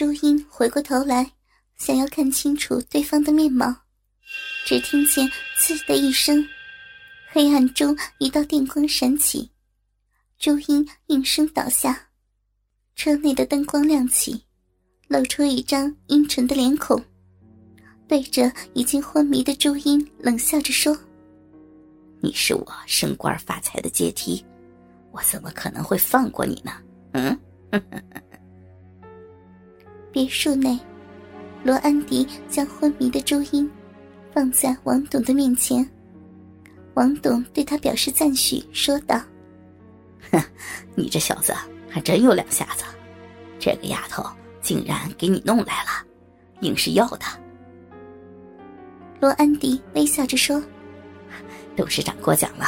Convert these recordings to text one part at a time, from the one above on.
朱茵回过头来，想要看清楚对方的面貌，只听见“刺”的一声，黑暗中一道电光闪起，朱茵应声倒下。车内的灯光亮起，露出一张阴沉的脸孔，对着已经昏迷的朱茵冷笑着说：“你是我升官发财的阶梯，我怎么可能会放过你呢？”嗯。别墅内，罗安迪将昏迷的周英放在王董的面前。王董对他表示赞许，说道：“哼，你这小子还真有两下子，这个丫头竟然给你弄来了，硬是要的。”罗安迪微笑着说：“董事长过奖了，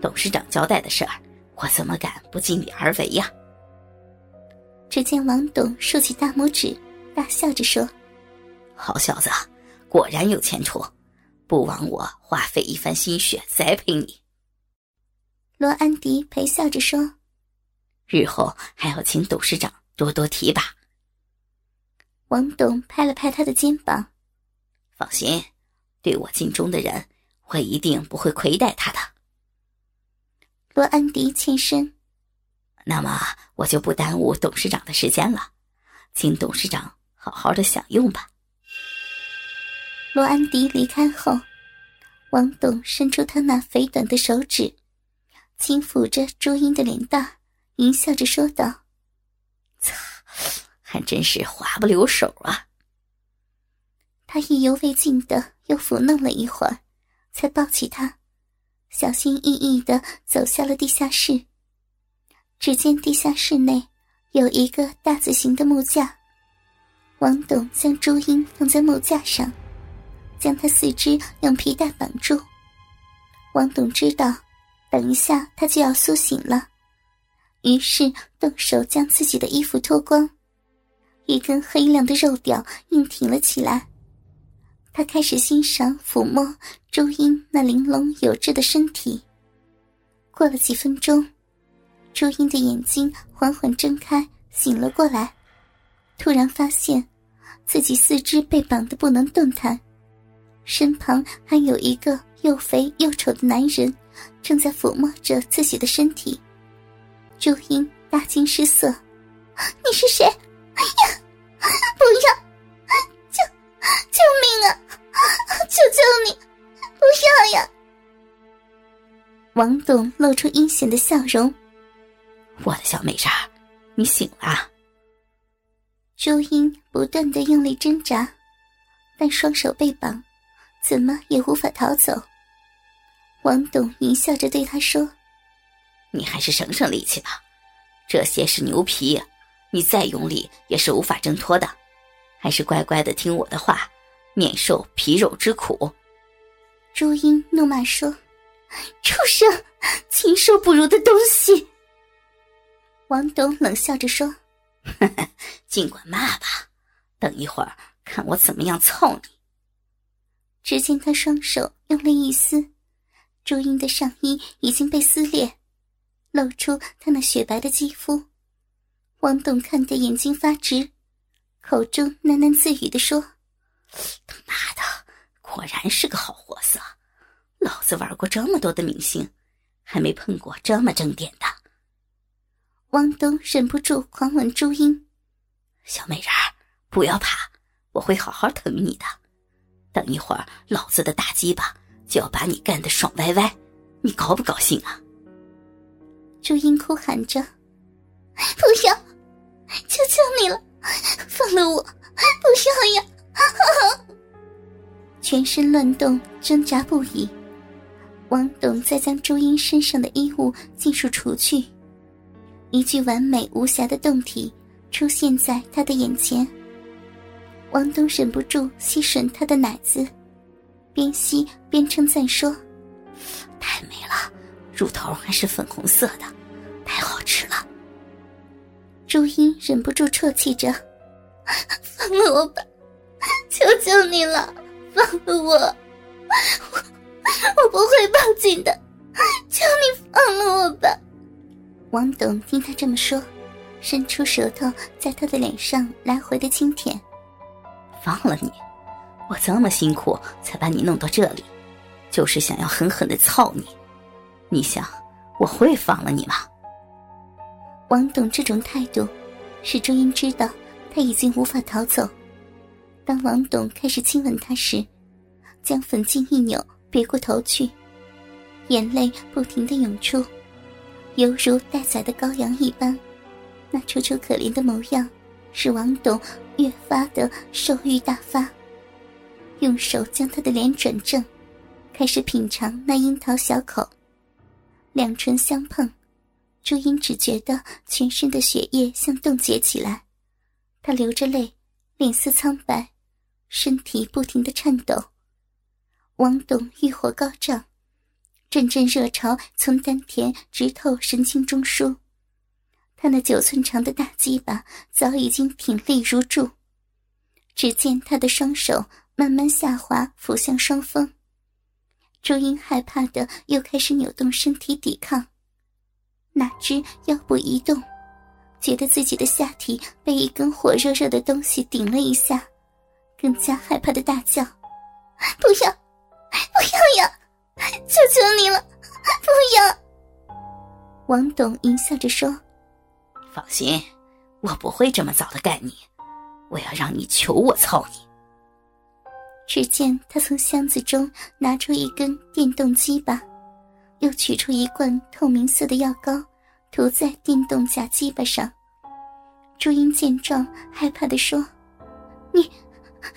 董事长交代的事儿，我怎么敢不尽力而为呀？”只见王董竖起大拇指，大笑着说：“好小子，果然有前途，不枉我花费一番心血栽培你。”罗安迪陪笑着说：“日后还要请董事长多多提拔。”王董拍了拍他的肩膀：“放心，对我尽忠的人，我一定不会亏待他的。”罗安迪欠身。那么我就不耽误董事长的时间了，请董事长好好的享用吧。罗安迪离开后，王董伸出他那肥短的手指，轻抚着朱茵的脸蛋，淫笑着说道：“擦，还真是滑不留手啊。”他意犹未尽的又抚弄了一会儿，才抱起他，小心翼翼的走下了地下室。只见地下室内有一个大字形的木架，王董将朱茵放在木架上，将她四肢用皮带绑住。王董知道，等一下他就要苏醒了，于是动手将自己的衣服脱光，一根黑亮的肉屌硬挺了起来。他开始欣赏抚摸朱茵那玲珑有致的身体。过了几分钟。朱茵的眼睛缓缓睁开，醒了过来，突然发现自己四肢被绑得不能动弹，身旁还有一个又肥又丑的男人正在抚摸着自己的身体。朱茵大惊失色：“你是谁？哎呀，不要！救救命啊！求求你，不要呀！”王董露出阴险的笑容。我的小美人，你醒了。朱茵不断的用力挣扎，但双手被绑，怎么也无法逃走。王董淫笑着对他说：“你还是省省力气吧，这些是牛皮，你再用力也是无法挣脱的，还是乖乖的听我的话，免受皮肉之苦。”朱茵怒骂说：“畜生，禽兽不如的东西！”王董冷笑着说：“ 尽管骂吧，等一会儿看我怎么样操你。”只见他双手用力一撕，朱茵的上衣已经被撕裂，露出他那雪白的肌肤。王董看得眼睛发直，口中喃喃自语的说：“他妈的，果然是个好货色！老子玩过这么多的明星，还没碰过这么正点的。”王东忍不住狂吻朱茵，小美人儿，不要怕，我会好好疼你的。等一会儿，老子的大鸡巴就要把你干得爽歪歪，你高不高兴啊？朱茵哭喊着：“不要，求求你了，放了我，不要呀！” 全身乱动，挣扎不已。王董再将朱茵身上的衣物尽数除去。一具完美无瑕的胴体出现在他的眼前。王东忍不住吸吮他的奶子，边吸边称赞说：“太美了，乳头还是粉红色的，太好吃了。”朱茵忍不住啜泣着：“放了我吧，求求你了，放了我，我我不会报警的，求你放了我吧。”王董听他这么说，伸出舌头在他的脸上来回的轻舔。放了你，我这么辛苦才把你弄到这里，就是想要狠狠的操你。你想我会放了你吗？王董这种态度，使周英知道他已经无法逃走。当王董开始亲吻他时，将粉颈一扭，别过头去，眼泪不停的涌出，犹如待宰的羔羊一般。那楚楚可怜的模样，使王董越发的兽欲大发。用手将他的脸转正，开始品尝那樱桃小口。两唇相碰，朱茵只觉得全身的血液像冻结起来，她流着泪，脸色苍白，身体不停的颤抖。王董欲火高涨，阵阵热潮从丹田直透神经中枢。他那九寸长的大鸡巴早已经挺立如柱。只见他的双手慢慢下滑，俯向双峰。朱茵害怕的又开始扭动身体抵抗，哪知腰部一动，觉得自己的下体被一根火热热的东西顶了一下，更加害怕的大叫：“不要，王董淫笑着说。放心，我不会这么早的干你。我要让你求我操你。只见他从箱子中拿出一根电动鸡巴，又取出一罐透明色的药膏，涂在电动假鸡巴上。朱茵见状，害怕的说：“你，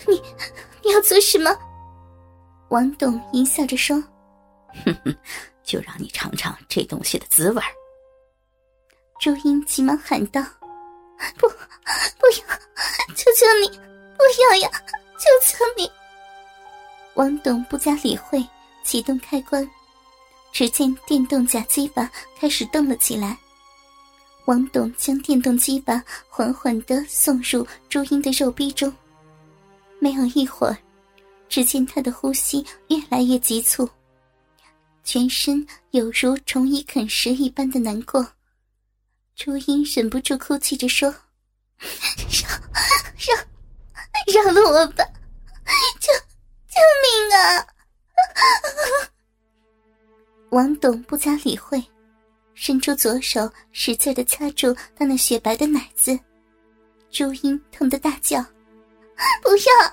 你，你要做什么？”王董淫笑着说：“哼哼，就让你尝尝这东西的滋味。”朱茵急忙喊道：“不，不要！求求你，不要呀！求求你！”王董不加理会，启动开关，只见电动假鸡巴开始动了起来。王董将电动鸡巴缓缓的送入朱茵的肉壁中，没有一会儿，只见他的呼吸越来越急促，全身有如虫蚁啃食一般的难过。朱茵忍不住哭泣着说：“饶饶饶了我吧，救救命啊！”王董不加理会，伸出左手使劲的掐住他那雪白的奶子。朱茵痛得大叫：“不要，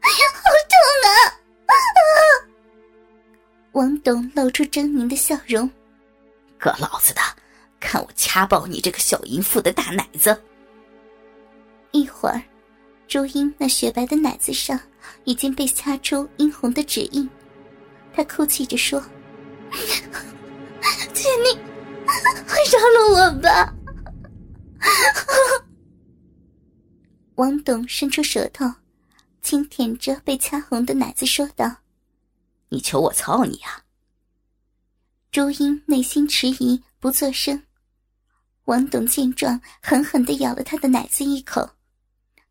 哎呀好痛啊！”王董露出狰狞的笑容：“割老子的！”看我掐爆你这个小淫妇的大奶子！一会儿，朱茵那雪白的奶子上已经被掐出殷红的指印，她哭泣着说：“请你，饶了我吧！”王董伸出舌头，轻舔着被掐红的奶子，说道：“你求我操你啊！”朱茵内心迟疑，不作声。王董见状，狠狠地咬了他的奶子一口，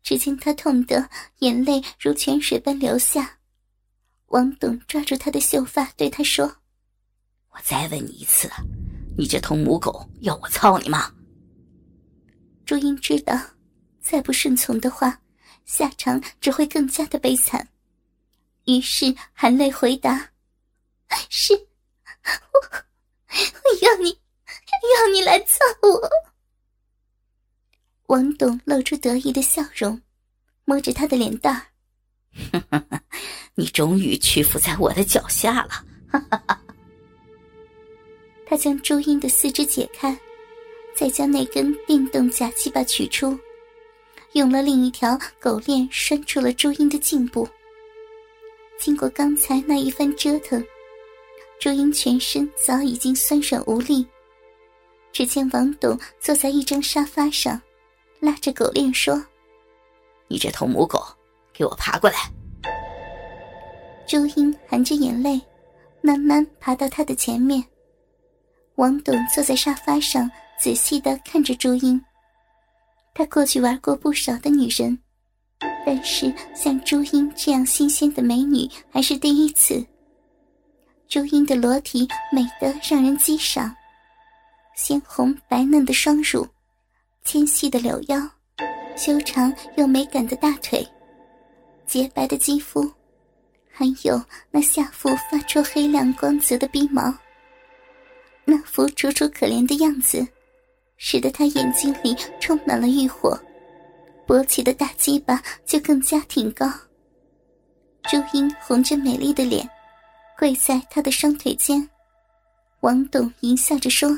只见他痛得眼泪如泉水般流下。王董抓住他的秀发，对他说：“我再问你一次，你这头母狗，要我操你吗？”朱茵知道，再不顺从的话，下场只会更加的悲惨，于是含泪回答：“是，我，我要你。”要你来揍我！王董露出得意的笑容，摸着他的脸蛋儿：“ 你终于屈服在我的脚下了。”他将朱茵的四肢解开，再将那根电动假鸡巴取出，用了另一条狗链拴住了朱茵的颈部。经过刚才那一番折腾，朱茵全身早已经酸软无力。只见王董坐在一张沙发上，拉着狗链说：“你这头母狗，给我爬过来。”朱茵含着眼泪，慢慢爬到他的前面。王董坐在沙发上，仔细的看着朱茵。他过去玩过不少的女人，但是像朱茵这样新鲜的美女还是第一次。朱茵的裸体美得让人激赏。鲜红白嫩的双乳，纤细的柳腰，修长又美感的大腿，洁白的肌肤，还有那下腹发出黑亮光泽的鼻毛，那副楚楚可怜的样子，使得他眼睛里充满了欲火，勃起的大鸡巴就更加挺高。朱茵红着美丽的脸，跪在他的双腿间。王董淫笑着说：“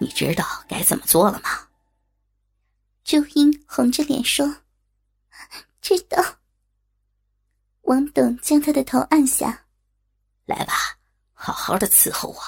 你知道该怎么做了吗？”朱茵红着脸说：“知道。”王董将他的头按下，来吧，好好的伺候我。